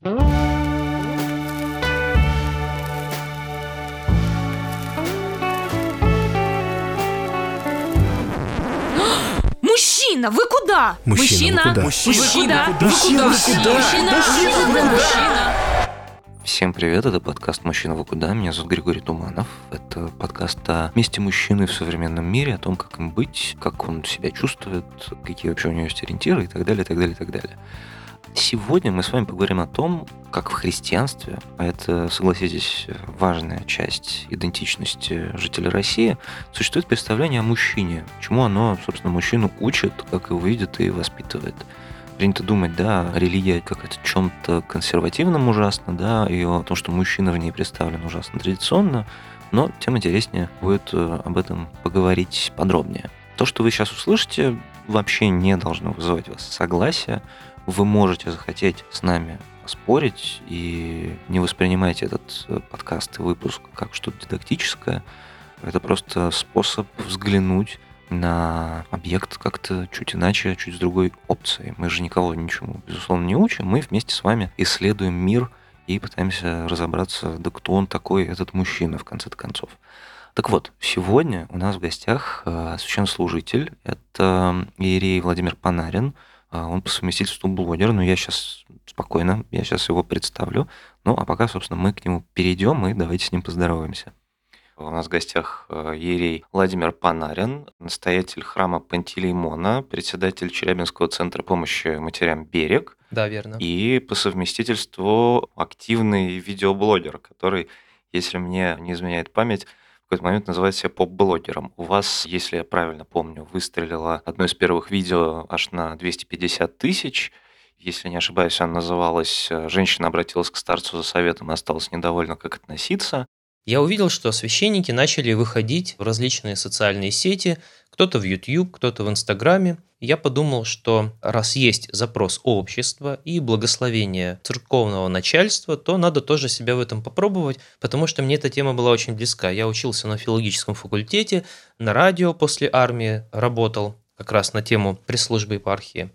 Мужчина, вы куда? Мужчина, вы куда? Мужчина, вы куда? Мужчина, Вы куда? Мужчина, вы куда? мужчина. Всем привет, это подкаст «Мужчина вы куда?». Меня зовут Григорий Туманов. Это подкаст о месте мужчины в современном мире, о том, как им быть, как он себя чувствует, какие вообще у него есть ориентиры и так далее, и так далее, и так далее. Сегодня мы с вами поговорим о том, как в христианстве, а это, согласитесь, важная часть идентичности жителей России, существует представление о мужчине, чему оно, собственно, мужчину учит, как его видит и воспитывает принято думать, да, религия как это чем-то консервативном ужасно, да, и о том, что мужчина в ней представлен ужасно традиционно, но тем интереснее будет э, об этом поговорить подробнее. То, что вы сейчас услышите, вообще не должно вызывать у вас согласия. Вы можете захотеть с нами спорить и не воспринимайте этот э, подкаст и выпуск как что-то дидактическое. Это просто способ взглянуть на объект как-то чуть иначе, чуть с другой опцией. Мы же никого ничему, безусловно, не учим. Мы вместе с вами исследуем мир и пытаемся разобраться, да кто он такой, этот мужчина, в конце концов. Так вот, сегодня у нас в гостях э, священнослужитель. Это иерей Владимир Панарин. Э, Он по совместительству блогер, но я сейчас спокойно, я сейчас его представлю. Ну, а пока, собственно, мы к нему перейдем и давайте с ним поздороваемся. У нас в гостях э, иерей Владимир Панарин, настоятель храма Пантелеймона, председатель Челябинского центра помощи матерям «Берег» Да, верно. и по совместительству активный видеоблогер, который, если мне не изменяет память, какой-то момент называет себя поп-блогером. У вас, если я правильно помню, выстрелило одно из первых видео аж на 250 тысяч. Если не ошибаюсь, оно называлось э, «Женщина обратилась к старцу за советом и осталась недовольна, как относиться». Я увидел, что священники начали выходить в различные социальные сети, кто-то в YouTube, кто-то в Инстаграме. Я подумал, что раз есть запрос общества и благословение церковного начальства, то надо тоже себя в этом попробовать, потому что мне эта тема была очень близка. Я учился на филологическом факультете, на радио после армии работал как раз на тему пресс-службы епархии.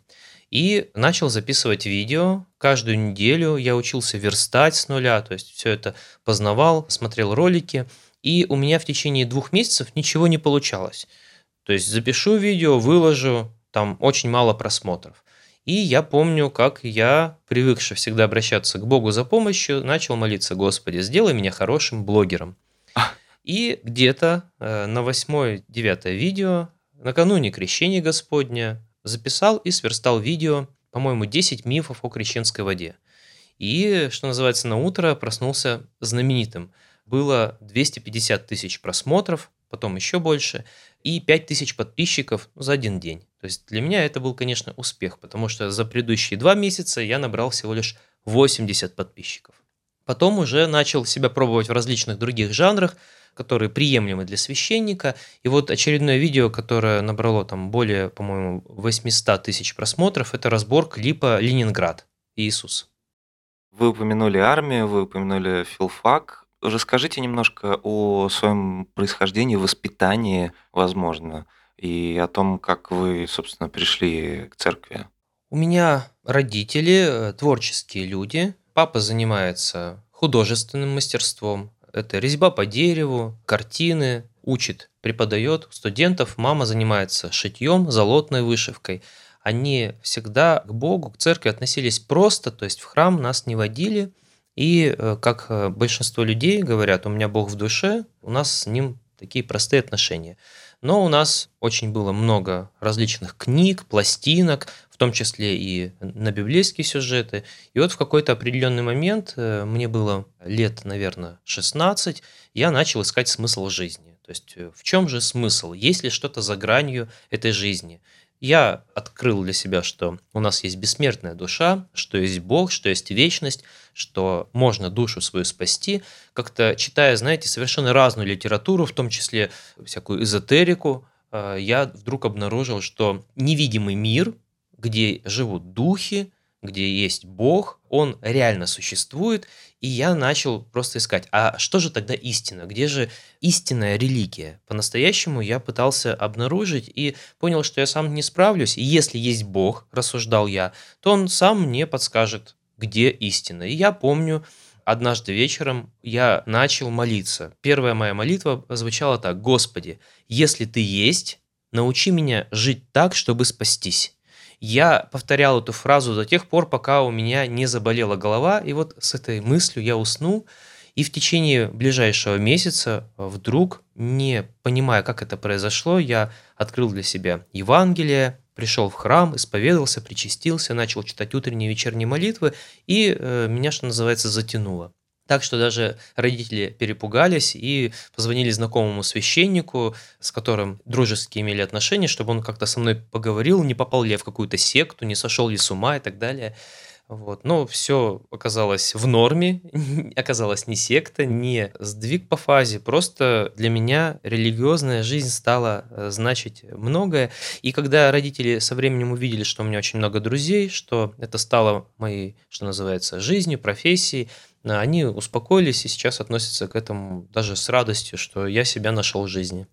И начал записывать видео. Каждую неделю я учился верстать с нуля, то есть все это познавал, смотрел ролики. И у меня в течение двух месяцев ничего не получалось. То есть запишу видео, выложу, там очень мало просмотров. И я помню, как я, привыкший всегда обращаться к Богу за помощью, начал молиться, Господи, сделай меня хорошим блогером. И где-то э, на восьмое-девятое видео, накануне крещения Господня, записал и сверстал видео, по-моему, 10 мифов о крещенской воде. И, что называется, на утро проснулся знаменитым. Было 250 тысяч просмотров, потом еще больше, и 5 тысяч подписчиков за один день. То есть для меня это был, конечно, успех, потому что за предыдущие два месяца я набрал всего лишь 80 подписчиков. Потом уже начал себя пробовать в различных других жанрах, которые приемлемы для священника. И вот очередное видео, которое набрало там более, по-моему, 800 тысяч просмотров, это разбор клипа «Ленинград. Иисус». Вы упомянули армию, вы упомянули филфак. Расскажите немножко о своем происхождении, воспитании, возможно, и о том, как вы, собственно, пришли к церкви. У меня родители э, творческие люди. Папа занимается художественным мастерством. Это резьба по дереву, картины, учит, преподает студентов. Мама занимается шитьем, золотной вышивкой. Они всегда к Богу, к церкви относились просто, то есть в храм нас не водили. И э, как э, большинство людей говорят, у меня Бог в душе, у нас с ним такие простые отношения. Но у нас очень было много различных книг, пластинок, в том числе и на библейские сюжеты. И вот в какой-то определенный момент, э, мне было лет, наверное, 16, я начал искать смысл жизни. То есть в чем же смысл? Есть ли что-то за гранью этой жизни? Я открыл для себя, что у нас есть бессмертная душа, что есть Бог, что есть вечность, что можно душу свою спасти. Как-то читая, знаете, совершенно разную литературу, в том числе всякую эзотерику, э, я вдруг обнаружил, что невидимый мир, где живут духи, где есть Бог, он реально существует, и я начал просто искать, а что же тогда истина? Где же истинная религия? По-настоящему я пытался обнаружить и понял, что я сам не справлюсь, и если есть Бог, рассуждал я, то он сам мне подскажет, где истина. И я помню, однажды вечером я начал молиться. Первая моя молитва звучала так. «Господи, если Ты есть, научи меня жить так, чтобы спастись». Я повторял эту фразу до тех пор, пока у меня не заболела голова, и вот с этой мыслью я уснул, и в течение ближайшего месяца вдруг, не понимая, как это произошло, я открыл для себя Евангелие, пришел в храм, исповедовался, причастился, начал читать утренние и вечерние молитвы, и э, меня, что называется, затянуло. Так что даже родители перепугались и позвонили знакомому священнику, с которым дружески имели отношения, чтобы он как-то со мной поговорил, не попал ли я в какую-то секту, не сошел ли с ума и так далее. Вот. Но все оказалось в норме, оказалось не секта, не сдвиг по фазе. Просто для меня религиозная жизнь стала э, значить многое. И когда родители со временем увидели, что у меня очень много друзей, что это стало моей, что называется, жизнью, профессией, э, они успокоились и сейчас относятся к этому даже с радостью, что я себя нашел в жизни.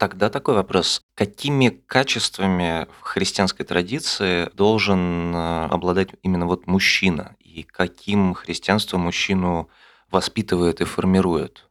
Тогда такой вопрос. Какими качествами в христианской традиции должен э, обладать именно вот мужчина? И каким христианство мужчину воспитывает и формирует?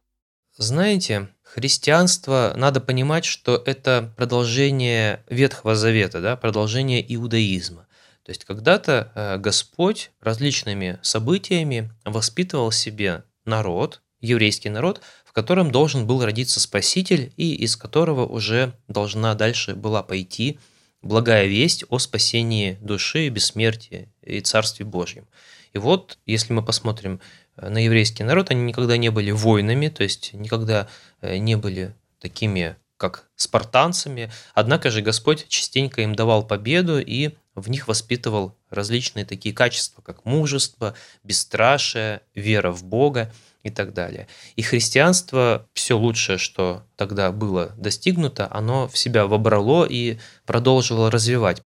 Знаете, христианство, надо понимать, что это продолжение Ветхого Завета, да, продолжение иудаизма. То есть когда-то э, Господь различными событиями воспитывал себе народ, еврейский народ, в котором должен был родиться Спаситель и из которого уже должна дальше была пойти благая весть о спасении души, бессмертии и Царстве Божьем. И вот, если мы посмотрим э, на еврейский народ, они никогда не были воинами, то есть никогда э, не были такими, как спартанцами, однако же Господь частенько им давал победу и в них воспитывал различные такие качества, как мужество, бесстрашие, вера в Бога и так далее. И христианство, все лучшее, что тогда было достигнуто, оно в себя вобрало и продолжило развивать.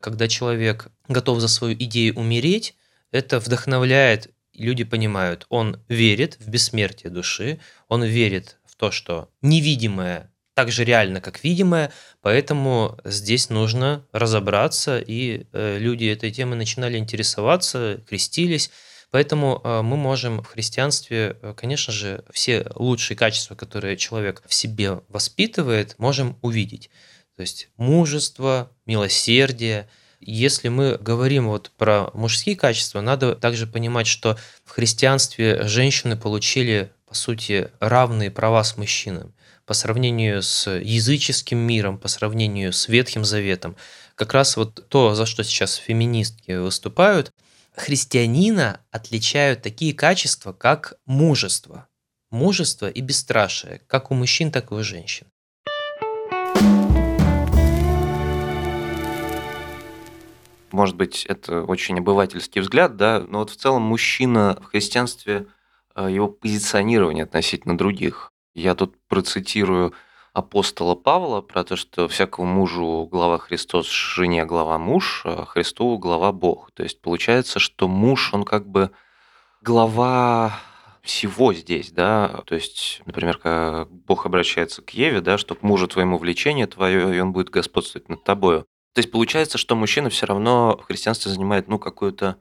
Когда человек готов за свою идею умереть, это вдохновляет, люди понимают, он верит в бессмертие души, он верит в то, что невидимое так же реально, как видимое, поэтому здесь нужно разобраться, и э, люди этой темой начинали интересоваться, крестились, Поэтому э, мы можем в христианстве, э, конечно же, все лучшие качества, которые человек в себе воспитывает, можем увидеть. То есть мужество, милосердие. Если мы говорим вот про мужские качества, надо также понимать, что в христианстве женщины получили, по сути, равные права с мужчинами по сравнению с языческим миром, по сравнению с Ветхим Заветом. Как раз вот то, за что сейчас феминистки выступают – христианина отличают такие качества, как мужество. Мужество и бесстрашие, как у мужчин, так и у женщин. Может быть, это очень обывательский взгляд, да, но вот в целом мужчина в христианстве, э, его позиционирование относительно других. Я тут процитирую апостола Павла про то, что всякому мужу глава Христос, жене глава муж, а Христу глава Бог. То есть получается, что муж, он как бы глава всего здесь, да, то есть, например, когда Бог обращается к Еве, да, что к мужу твоему влечение твое, и он будет господствовать над тобою. То есть получается, что мужчина все равно в христианстве занимает, ну, какую-то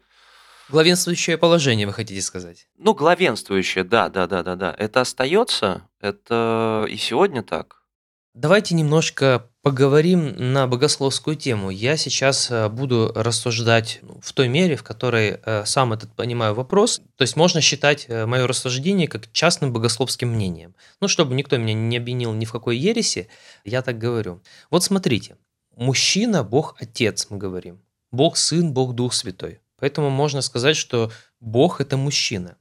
Главенствующее положение, вы хотите сказать? Ну, главенствующее, да, да, да, да, да. Это остается, это и сегодня так. Давайте немножко поговорим на богословскую тему. Я сейчас э, буду рассуждать ну, в той мере, в которой э, сам этот понимаю вопрос. То есть можно считать э, мое рассуждение как частным богословским мнением. Ну, чтобы никто меня не обвинил ни в какой ереси, я так говорю. Вот смотрите, мужчина – Бог Отец, мы говорим. Бог Сын, Бог Дух Святой. Поэтому можно сказать, что Бог – это мужчина.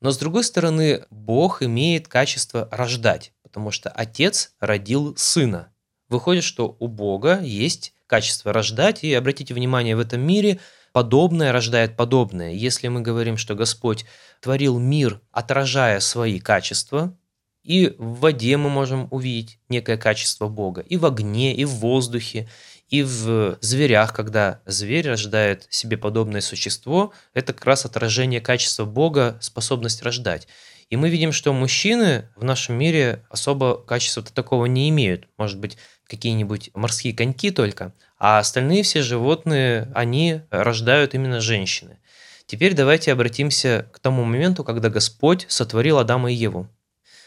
Но с другой стороны, Бог имеет качество рождать потому что отец родил сына. Выходит, что у Бога есть качество рождать, и обратите внимание, в этом мире подобное рождает подобное. Если мы говорим, что Господь творил мир, отражая свои качества, и в воде мы можем увидеть некое качество Бога, и в огне, и в воздухе, и в зверях, когда зверь рождает себе подобное существо, это как раз отражение качества Бога, способность рождать. И мы видим, что мужчины в нашем мире особо качества-то такого не имеют. Может быть, какие-нибудь морские коньки только. А остальные все животные, они рождают именно женщины. Теперь давайте обратимся к тому моменту, когда Господь сотворил Адама и Еву.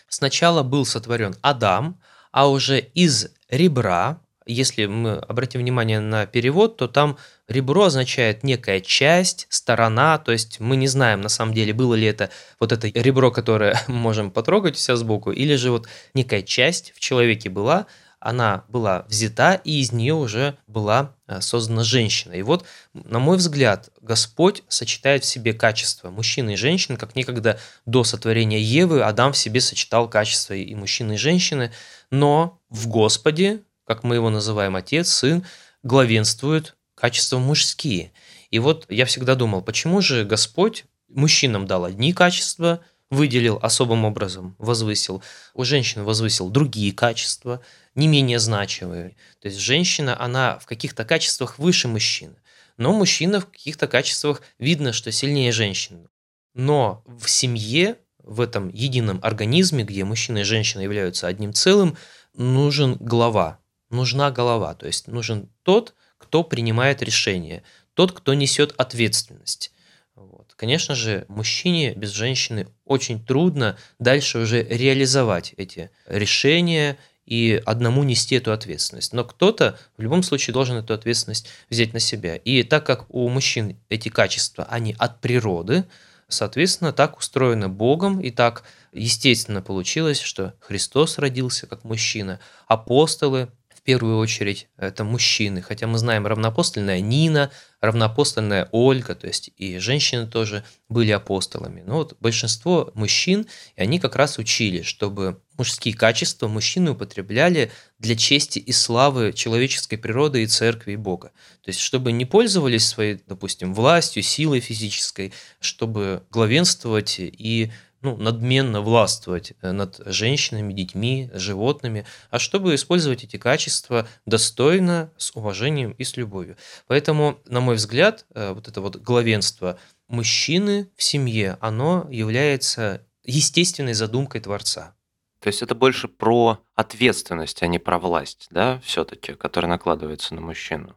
Сначала был сотворен Адам, а уже из ребра, если мы обратим внимание на перевод, то там ребро означает некая часть, сторона, то есть мы не знаем на самом деле, было ли это вот это ребро, которое мы можем потрогать вся сбоку, или же вот некая часть в человеке была, она была взята, и из нее уже была э, создана женщина. И вот, на мой взгляд, Господь сочетает в себе качества мужчины и женщины, как некогда до сотворения Евы Адам в себе сочетал качества и мужчины, и женщины, но в Господе, как мы его называем, Отец, Сын, главенствуют качества мужские. И вот я всегда думал, почему же Господь мужчинам дал одни качества, выделил особым образом, возвысил. У женщин возвысил другие качества, не менее значимые. То есть женщина, она в каких-то качествах выше мужчины. Но мужчина в каких-то качествах видно, что сильнее женщины. Но в семье, в этом едином организме, где мужчина и женщина являются одним целым, нужен глава, нужна голова. То есть нужен тот, кто принимает решение, тот, кто несет ответственность. Вот. Конечно же, мужчине без женщины очень трудно дальше уже реализовать эти решения и одному нести эту ответственность. Но кто-то в любом случае должен эту ответственность взять на себя. И так как у мужчин эти качества, они от природы, соответственно, так устроено Богом, и так естественно получилось, что Христос родился как мужчина, апостолы в первую очередь это мужчины, хотя мы знаем равноапостольная Нина, равноапостольная Ольга, то есть и женщины тоже были апостолами. Но вот большинство мужчин, и они как раз учили, чтобы мужские качества мужчины употребляли для чести и славы человеческой природы и церкви и Бога. То есть, чтобы не пользовались своей, допустим, властью, силой физической, чтобы главенствовать и ну, надменно властвовать э, над женщинами, детьми, животными, а чтобы использовать эти качества достойно, с уважением и с любовью. Поэтому, на мой взгляд, э, вот это вот главенство мужчины в семье, оно является естественной задумкой Творца. То есть это больше про ответственность, а не про власть, да, все-таки, которая накладывается на мужчину.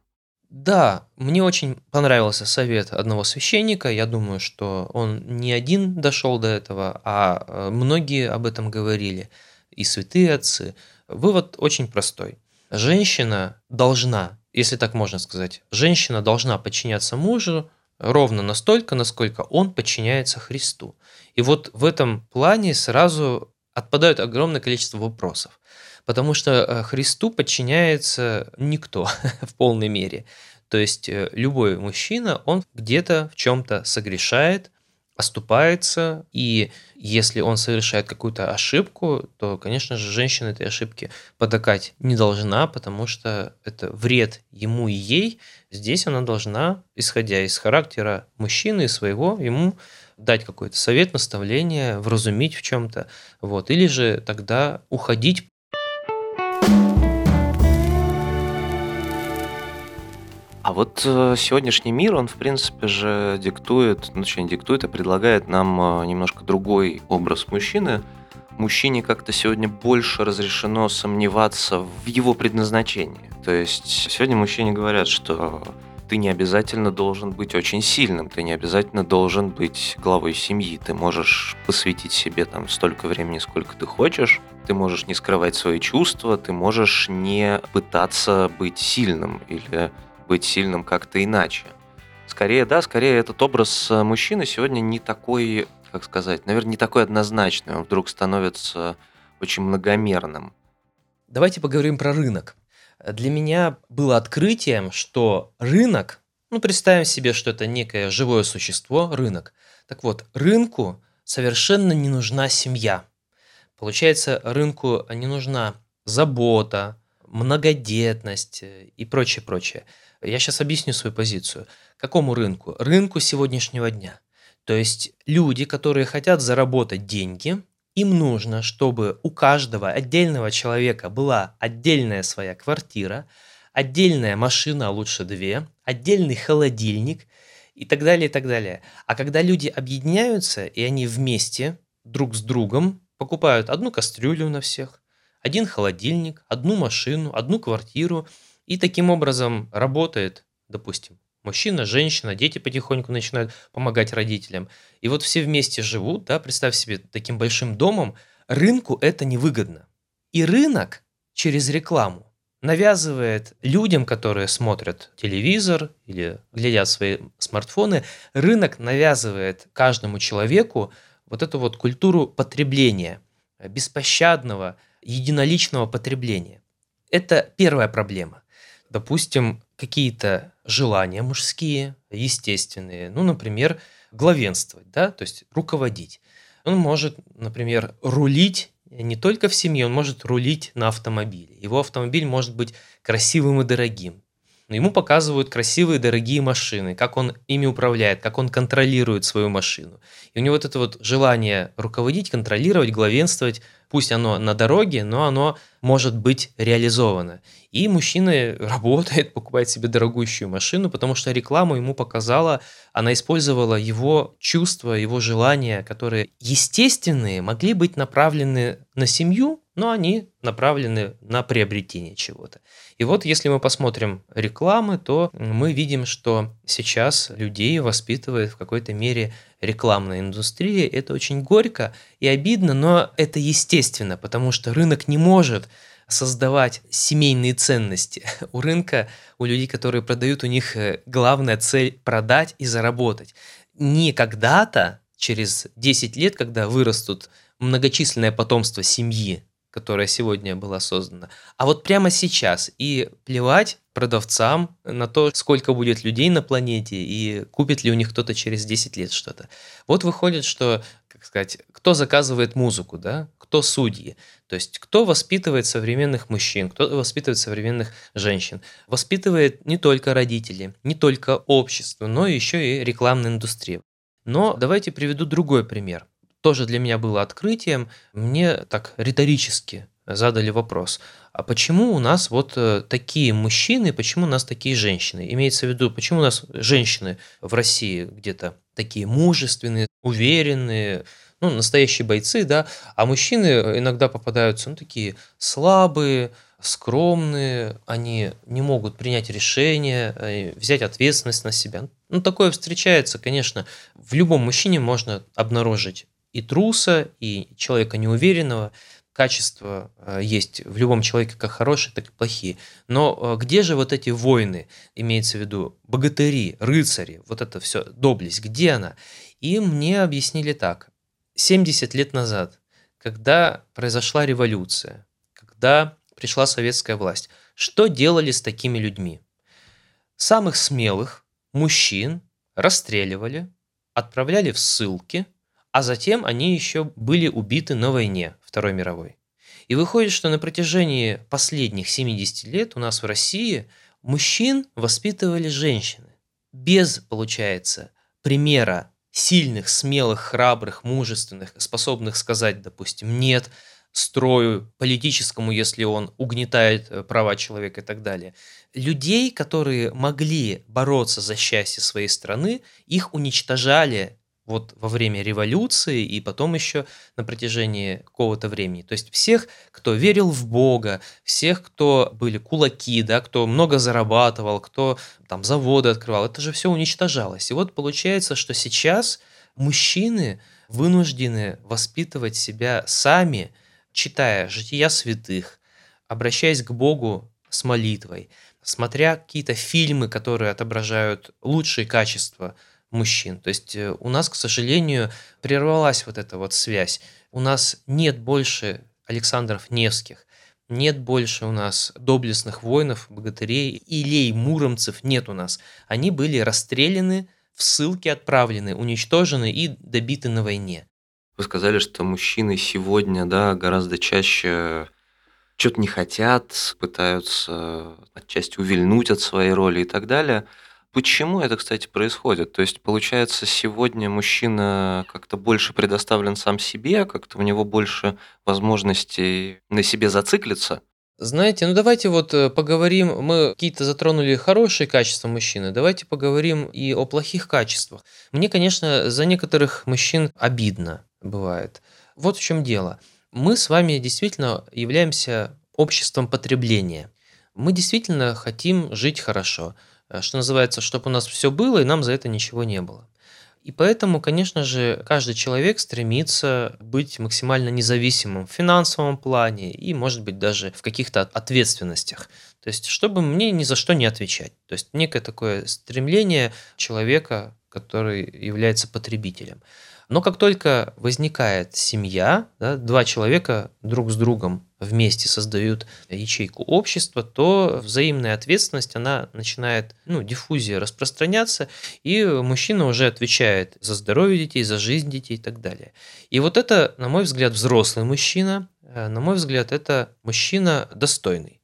Да, мне очень понравился совет одного священника. Я думаю, что он не один дошел до этого, а э, многие об этом говорили, и святые отцы. Вывод очень простой. Женщина должна, если так можно сказать, женщина должна подчиняться мужу ровно настолько, насколько он подчиняется Христу. И вот в этом плане сразу отпадает огромное количество вопросов потому что э, Христу подчиняется никто в полной мере. То есть э, любой мужчина, он где-то в чем-то согрешает, оступается, и если он совершает какую-то ошибку, то, конечно же, женщина этой ошибки потакать не должна, потому что это вред ему и ей. Здесь она должна, исходя из характера мужчины и своего, ему дать какой-то совет, наставление, вразумить в чем-то, вот, или же тогда уходить А вот э, сегодняшний мир, он, в принципе же, диктует, ну, точнее, не диктует, а предлагает нам э, немножко другой образ мужчины. Мужчине как-то сегодня больше разрешено сомневаться в его предназначении. То есть сегодня мужчине говорят, что ты не обязательно должен быть очень сильным, ты не обязательно должен быть главой семьи. Ты можешь посвятить себе там столько времени, сколько ты хочешь. Ты можешь не скрывать свои чувства, ты можешь не пытаться быть сильным или быть сильным как-то иначе. Скорее, да, скорее этот образ э, мужчины сегодня не такой, как сказать, наверное, не такой однозначный. Он вдруг становится очень многомерным. Давайте поговорим про рынок. Для меня было открытием, что рынок, ну, представим себе, что это некое живое существо, рынок. Так вот, рынку совершенно не нужна семья. Получается, рынку не нужна забота, многодетность э, и прочее, прочее. Я сейчас объясню свою позицию. Какому рынку? Рынку сегодняшнего дня. То есть люди, которые хотят заработать деньги, им нужно, чтобы у каждого отдельного человека была отдельная своя квартира, отдельная машина, а лучше две, отдельный холодильник и так далее, и так далее. А когда люди объединяются, и они вместе, друг с другом, покупают одну кастрюлю на всех, один холодильник, одну машину, одну квартиру – и таким образом работает, допустим, Мужчина, женщина, дети потихоньку начинают помогать родителям. И вот все вместе живут, да, представь себе таким большим домом, рынку это невыгодно. И рынок через рекламу навязывает людям, которые смотрят телевизор или глядят свои смартфоны, рынок навязывает каждому человеку вот эту вот культуру потребления, беспощадного, единоличного потребления. Это первая проблема. Допустим, какие-то желания мужские, естественные, ну, например, главенствовать, да, то есть руководить. Он может, например, рулить не только в семье, он может рулить на автомобиле. Его автомобиль может быть красивым и дорогим. Но ему показывают красивые дорогие машины, как он ими управляет, как он контролирует свою машину. И у него вот это вот желание руководить, контролировать, главенствовать, пусть оно на дороге, но оно может быть реализовано. И мужчина работает, покупает себе дорогущую машину, потому что рекламу ему показала, она использовала его чувства, его желания, которые естественные, могли быть направлены на семью, но они направлены на приобретение чего-то. И вот если мы посмотрим рекламы, то мы видим, что сейчас людей воспитывает в какой-то мере рекламная индустрия. Это очень горько и обидно, но это естественно, потому что рынок не может создавать семейные ценности. У рынка, у людей, которые продают, у них э, главная цель продать и заработать. Не когда-то, через 10 лет, когда вырастут многочисленное потомство семьи, которая сегодня была создана, а вот прямо сейчас. И плевать продавцам на то, сколько будет людей на планете и купит ли у них кто-то через 10 лет что-то. Вот выходит, что, как сказать, кто заказывает музыку, да, кто судьи, то есть кто воспитывает современных мужчин, кто воспитывает современных женщин. Воспитывает не только родители, не только общество, но еще и рекламная индустрия. Но давайте приведу другой пример. Тоже для меня было открытием. Мне так риторически задали вопрос, а почему у нас вот э, такие мужчины, почему у нас такие женщины? Имеется в виду, почему у нас женщины в России где-то такие мужественные, уверенные, ну, настоящие бойцы, да, а мужчины иногда попадаются, ну, такие слабые, скромные, они не могут принять решение, взять ответственность на себя. Ну, такое встречается, конечно, в любом мужчине можно обнаружить и труса, и человека неуверенного. Качества э, есть в любом человеке как хорошие, так и плохие. Но э, где же вот эти войны, имеется в виду богатыри, рыцари, вот это все, доблесть, где она? И мне объяснили так. 70 лет назад, когда произошла революция, когда пришла советская власть, что делали с такими людьми? Самых смелых мужчин расстреливали, отправляли в ссылки, а затем они еще были убиты на войне Второй мировой. И выходит, что на протяжении последних 70 лет у нас в России мужчин воспитывали женщины. Без, получается, примера сильных, смелых, храбрых, мужественных, способных сказать, допустим, нет строю политическому, если он угнетает э, права человека и так далее. Людей, которые могли бороться за счастье своей страны, их уничтожали вот во время революции и потом еще на протяжении какого-то времени. То есть всех, кто верил в Бога, всех, кто были кулаки, да, кто много зарабатывал, кто там заводы открывал, это же все уничтожалось. И вот получается, что сейчас мужчины вынуждены воспитывать себя сами, читая жития святых, обращаясь к Богу с молитвой, смотря какие-то фильмы, которые отображают лучшие качества – мужчин. То есть э, у нас, к сожалению, прервалась вот эта вот связь. У нас нет больше Александров Невских, нет больше у нас доблестных воинов, богатырей, илей, муромцев нет у нас. Они были расстреляны, в ссылки отправлены, уничтожены и добиты на войне. Вы сказали, что мужчины сегодня да, гораздо чаще что-то не хотят, пытаются отчасти увильнуть от своей роли и так далее – Почему это, кстати, происходит? То есть, получается, сегодня мужчина как-то больше предоставлен сам себе, как-то у него больше возможностей на себе зациклиться? Знаете, ну давайте вот э, поговорим, мы какие-то затронули хорошие качества мужчины, давайте поговорим и о плохих качествах. Мне, конечно, за некоторых мужчин обидно бывает. Вот в чем дело. Мы с вами действительно являемся обществом потребления. Мы действительно хотим жить хорошо что называется, чтобы у нас все было, и нам за это ничего не было. И поэтому, конечно же, каждый человек стремится быть максимально независимым в финансовом плане и, может быть, даже в каких-то ответственностях. То есть, чтобы мне ни за что не отвечать. То есть, некое такое стремление человека, который является потребителем. Но как только возникает семья, да, два человека друг с другом вместе создают ячейку общества, то взаимная ответственность, она начинает, ну, диффузия распространяться, и мужчина уже отвечает за здоровье детей, за жизнь детей и так далее. И вот это, на мой взгляд, взрослый мужчина, э, на мой взгляд, это мужчина достойный.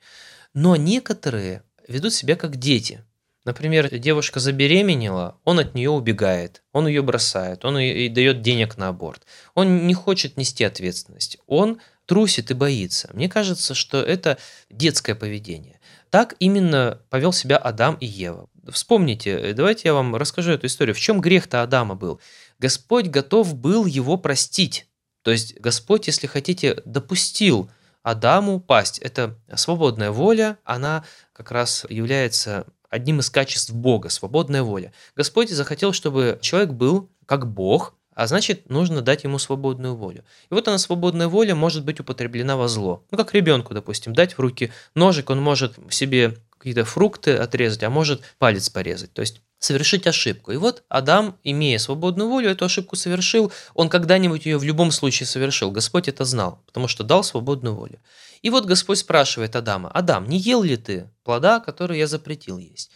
Но некоторые ведут себя как дети – Например, девушка забеременела, он от нее убегает, он ее бросает, он ей дает денег на аборт. Он не хочет нести ответственность, он трусит и боится. Мне кажется, что это детское поведение. Так именно повел себя Адам и Ева. Вспомните, давайте я вам расскажу эту историю. В чем грех-то Адама был? Господь готов был его простить. То есть Господь, если хотите, допустил Адаму пасть. Это свободная воля, она как раз является одним из качеств Бога, свободная воля. Господь захотел, чтобы человек был как Бог, а значит, нужно дать ему свободную волю. И вот она, свободная воля, может быть употреблена во зло. Ну, как ребенку, допустим, дать в руки ножик, он может себе какие-то фрукты отрезать, а может палец порезать. То есть совершить ошибку. И вот Адам, имея свободную волю, эту ошибку совершил. Он когда-нибудь ее в любом случае совершил. Господь это знал, потому что дал свободную волю. И вот Господь спрашивает Адама, «Адам, не ел ли ты плода, который я запретил есть?»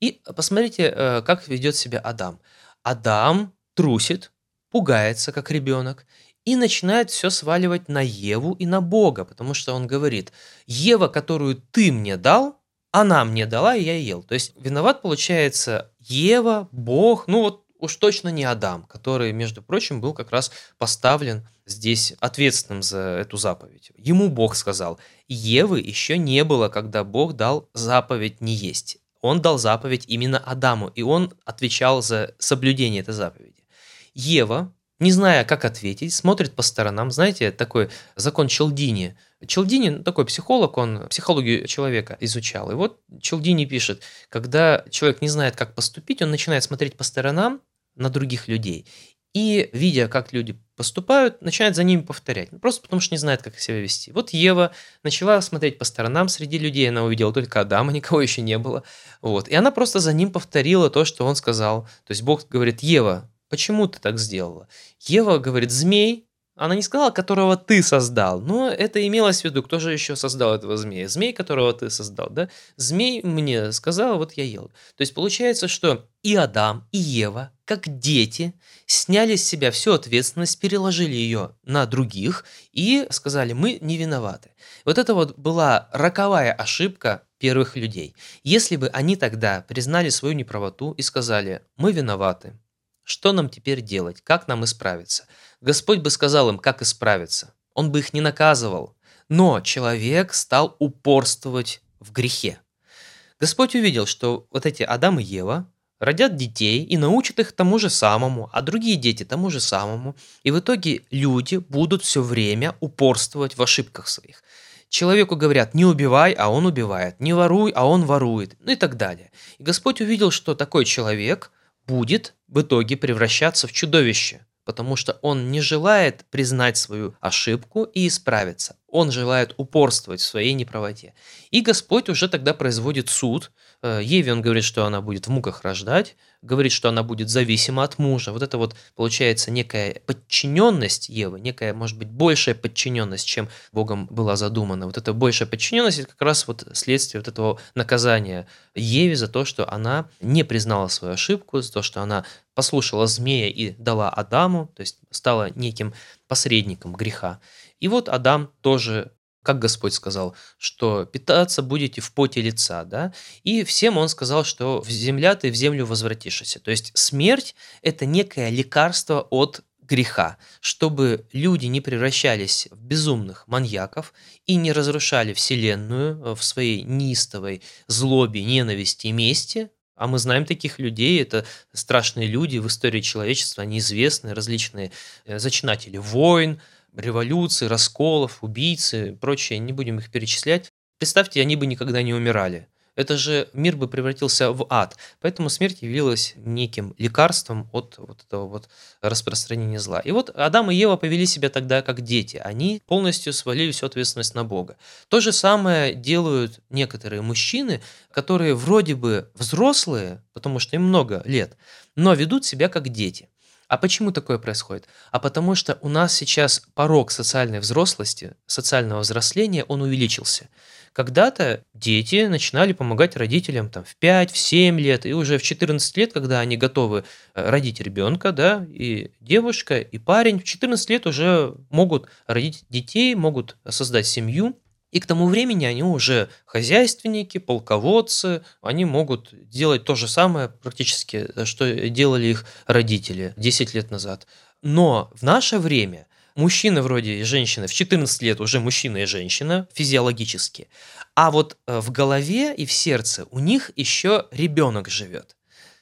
И посмотрите, э, как ведет себя Адам. Адам трусит, пугается, как ребенок, и начинает все сваливать на Еву и на Бога, потому что он говорит, Ева, которую ты мне дал, она мне дала, и я ел. То есть виноват получается Ева, Бог, ну вот уж точно не Адам, который, между прочим, был как раз поставлен здесь ответственным за эту заповедь. Ему Бог сказал, Евы еще не было, когда Бог дал заповедь не есть. Он дал заповедь именно Адаму, и он отвечал за соблюдение этой заповеди. Ева, не зная, как ответить, смотрит по сторонам. Знаете, такой закон Челдини. Челдини, ну, такой психолог, он психологию человека изучал. И вот Челдини пишет, когда человек не знает, как поступить, он начинает смотреть по сторонам на других людей. И, видя, как люди поступают, начинает за ними повторять. Ну, просто потому что не знает, как себя вести. Вот Ева начала смотреть по сторонам среди людей, она увидела только Адама, никого еще не было. Вот. И она просто за ним повторила то, что он сказал. То есть Бог говорит, Ева, почему ты так сделала? Ева говорит, змей она не сказала, которого ты создал, но это имелось в виду, кто же еще создал этого змея? Змей, которого ты создал, да? Змей мне сказал, вот я ел. То есть получается, что и Адам, и Ева, как дети, сняли с себя всю ответственность, переложили ее на других и сказали, мы не виноваты. Вот это вот была роковая ошибка первых людей. Если бы они тогда признали свою неправоту и сказали, мы виноваты, что нам теперь делать? Как нам исправиться? Господь бы сказал им, как исправиться. Он бы их не наказывал. Но человек стал упорствовать в грехе. Господь увидел, что вот эти Адам и Ева родят детей и научат их тому же самому, а другие дети тому же самому. И в итоге люди будут все время упорствовать в ошибках своих. Человеку говорят, не убивай, а он убивает, не воруй, а он ворует, ну и так далее. И Господь увидел, что такой человек будет в итоге превращаться в чудовище, потому что он не желает признать свою ошибку и исправиться. Он желает упорствовать в своей неправоте. И Господь уже тогда производит суд. Э, Еве он говорит, что она будет в муках рождать, говорит, что она будет зависима от мужа. Вот это вот получается некая подчиненность Евы, некая, может быть, большая подчиненность, чем Богом была задумана. Вот эта большая подчиненность – это как раз вот следствие вот этого наказания Еве за то, что она не признала свою ошибку, за то, что она послушала змея и дала Адаму, то есть стала неким посредником греха. И вот Адам тоже как Господь сказал, что питаться будете в поте лица, да, и всем он сказал, что в земля ты в землю возвратишься. То есть смерть – это некое лекарство от греха, чтобы люди не превращались в безумных маньяков и не разрушали Вселенную в своей неистовой злобе, ненависти и мести, а мы знаем таких людей, это страшные люди в истории человечества, они известны, различные э, зачинатели войн, революций, расколов, убийцы и прочее, не будем их перечислять. Представьте, они бы никогда не умирали. Это же мир бы превратился в ад. Поэтому смерть явилась неким лекарством от вот этого вот распространения зла. И вот Адам и Ева повели себя тогда как дети. Они полностью свалили всю ответственность на Бога. То же самое делают некоторые мужчины, которые вроде бы взрослые, потому что им много лет, но ведут себя как дети. А почему такое происходит? А потому что у нас сейчас порог социальной взрослости, социального взросления, он увеличился. Когда-то дети начинали помогать родителям там, в 5, в 7 лет, и уже в 14 лет, когда они готовы э, родить ребенка, да, и девушка, и парень, в 14 лет уже могут родить детей, могут создать семью, и к тому времени они уже хозяйственники, полководцы, они могут делать то же самое практически, что делали их родители 10 лет назад. Но в наше время мужчина вроде и женщина в 14 лет уже мужчина и женщина физиологически, а вот э, в голове и в сердце у них еще ребенок живет.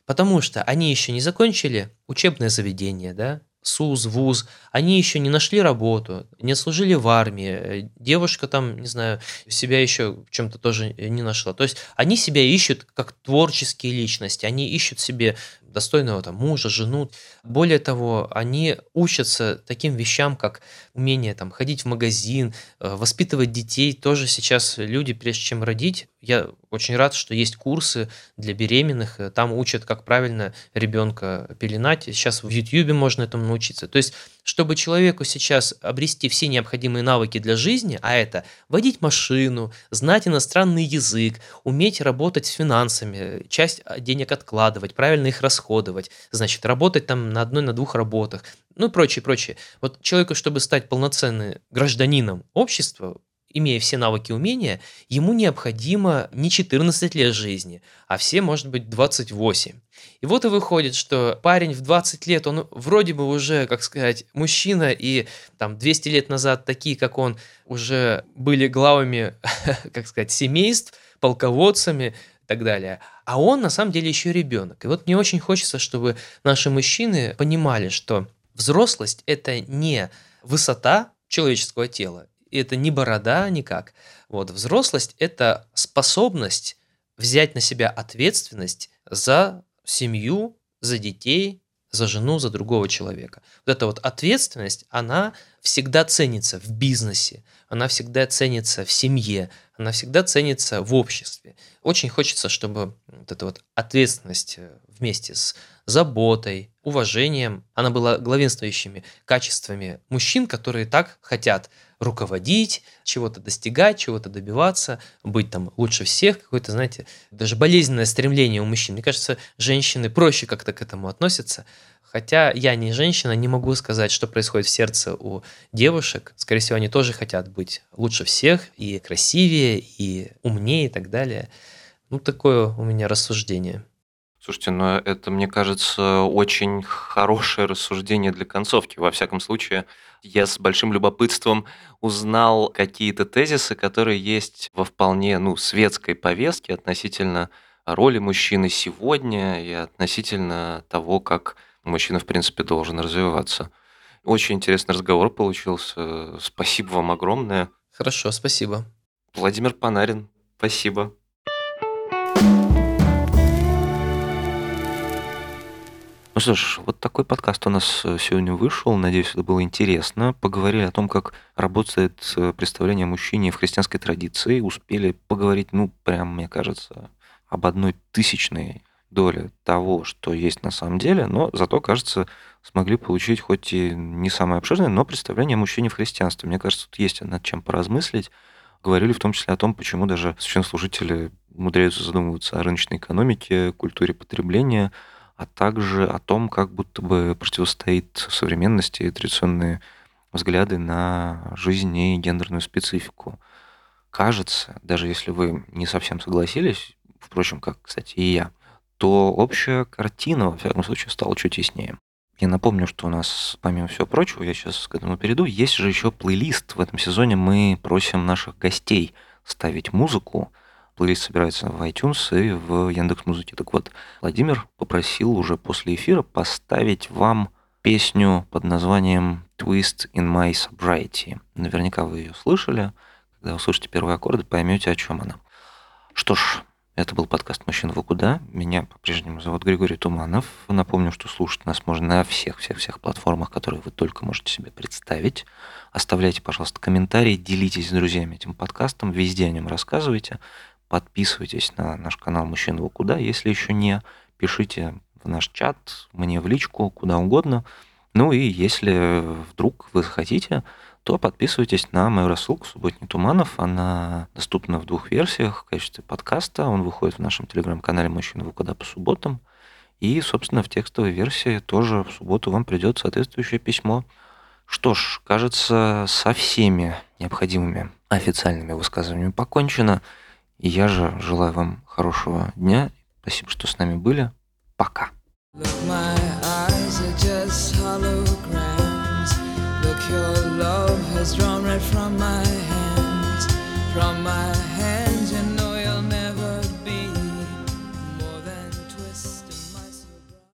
Потому что они еще не закончили учебное заведение, да, СУЗ, ВУЗ, они еще не нашли работу, не служили в армии, э, девушка там, не знаю, себя еще в чем-то тоже не нашла. То есть они себя ищут как творческие личности, они ищут себе достойного там мужа, жену. Более того, они учатся таким вещам, как умение там ходить в магазин, э, воспитывать детей. Тоже сейчас люди, прежде чем родить, я очень рад, что есть курсы для беременных. Э, там учат, как правильно ребенка пеленать. Сейчас в YouTube можно этому научиться. То есть чтобы человеку сейчас обрести все необходимые навыки для жизни, а это водить машину, знать иностранный язык, уметь работать с финансами, часть денег откладывать, правильно их расходовать, значит, работать там на одной, на двух работах, ну и прочее, прочее. Вот человеку, чтобы стать полноценным гражданином общества, имея все навыки и умения, ему необходимо не 14 лет жизни, а все, может быть, 28. И вот и выходит, что парень в 20 лет, он вроде бы уже, как сказать, мужчина, и там 200 лет назад такие, как он, уже были главами, как сказать, семейств, полководцами и так далее. А он на самом деле еще ребенок. И вот мне очень хочется, чтобы наши мужчины понимали, что взрослость – это не высота человеческого тела, это не борода никак. Вот, взрослость – это способность взять на себя ответственность за семью, за детей, за жену, за другого человека. Вот эта вот ответственность, она всегда ценится в бизнесе, она всегда ценится в семье, она всегда ценится в обществе. Очень хочется, чтобы вот эта вот ответственность э, вместе с заботой, уважением, она была главенствующими качествами мужчин, которые так хотят руководить, чего-то достигать, чего-то добиваться, быть там лучше всех, какое-то, знаете, даже болезненное стремление у мужчин. Мне кажется, женщины проще как-то к этому относятся. Хотя я не женщина, не могу сказать, что происходит в сердце у девушек. Скорее всего, они тоже хотят быть лучше всех, и красивее, и умнее, и так далее. Ну, такое у меня рассуждение. Слушайте, ну это, мне кажется, очень хорошее рассуждение для концовки. Во всяком случае, я с большим любопытством узнал какие-то тезисы, которые есть во вполне ну, светской повестке относительно роли мужчины сегодня и относительно того, как мужчина, в принципе, должен развиваться. Очень интересный разговор получился. Спасибо вам огромное. Хорошо, спасибо. Владимир Панарин, спасибо. Ну что ж, вот такой подкаст у нас э, сегодня вышел. Надеюсь, это было интересно. Поговорили о том, как работает э, представление о мужчине в христианской традиции. Успели поговорить, ну, прям, мне кажется, об одной тысячной доле того, что есть на самом деле, но зато, кажется, смогли получить хоть и не самое обширное, но представление о мужчине в христианстве. Мне кажется, тут есть над чем поразмыслить. Говорили в том числе о том, почему даже священнослужители умудряются задумываться о рыночной экономике, культуре потребления – а также о том, как будто бы противостоит современности традиционные взгляды на жизнь и гендерную специфику. Кажется, даже если вы не совсем согласились, впрочем, как, кстати, и я, то общая картина, во всяком случае, стала чуть яснее. Я напомню, что у нас, помимо всего прочего, я сейчас к этому перейду, есть же еще плейлист. В этом сезоне мы просим наших гостей ставить музыку, плейлист собирается в iTunes и в Яндекс Музыке. Так вот, Владимир попросил уже после эфира поставить вам песню под названием Twist in My Sobriety. Наверняка вы ее слышали. Когда услышите первые аккорды, поймете, о чем она. Что ж, Это был подкаст «Мужчина, вы куда?». Меня по-прежнему зовут Григорий Туманов. Напомню, что слушать нас можно на всех-всех-всех платформах, которые вы только можете себе представить. Оставляйте, пожалуйста, комментарии, делитесь с друзьями этим подкастом, везде о нем рассказывайте. Подписывайтесь на наш канал «Мужчина, вы куда?». Если еще не, пишите в наш чат, мне в личку, куда угодно. Ну и если вдруг вы захотите, то подписывайтесь на мою рассылку «Субботний Туманов». Она доступна в двух версиях в качестве подкаста. Он выходит в нашем телеграм-канале «Мужчина, вы куда?» по субботам. И, собственно, в текстовой версии тоже в субботу вам придет соответствующее письмо. Что ж, кажется, со всеми необходимыми официальными высказываниями покончено. И я же желаю вам хорошего дня. Спасибо, что с нами были. Пока. From my.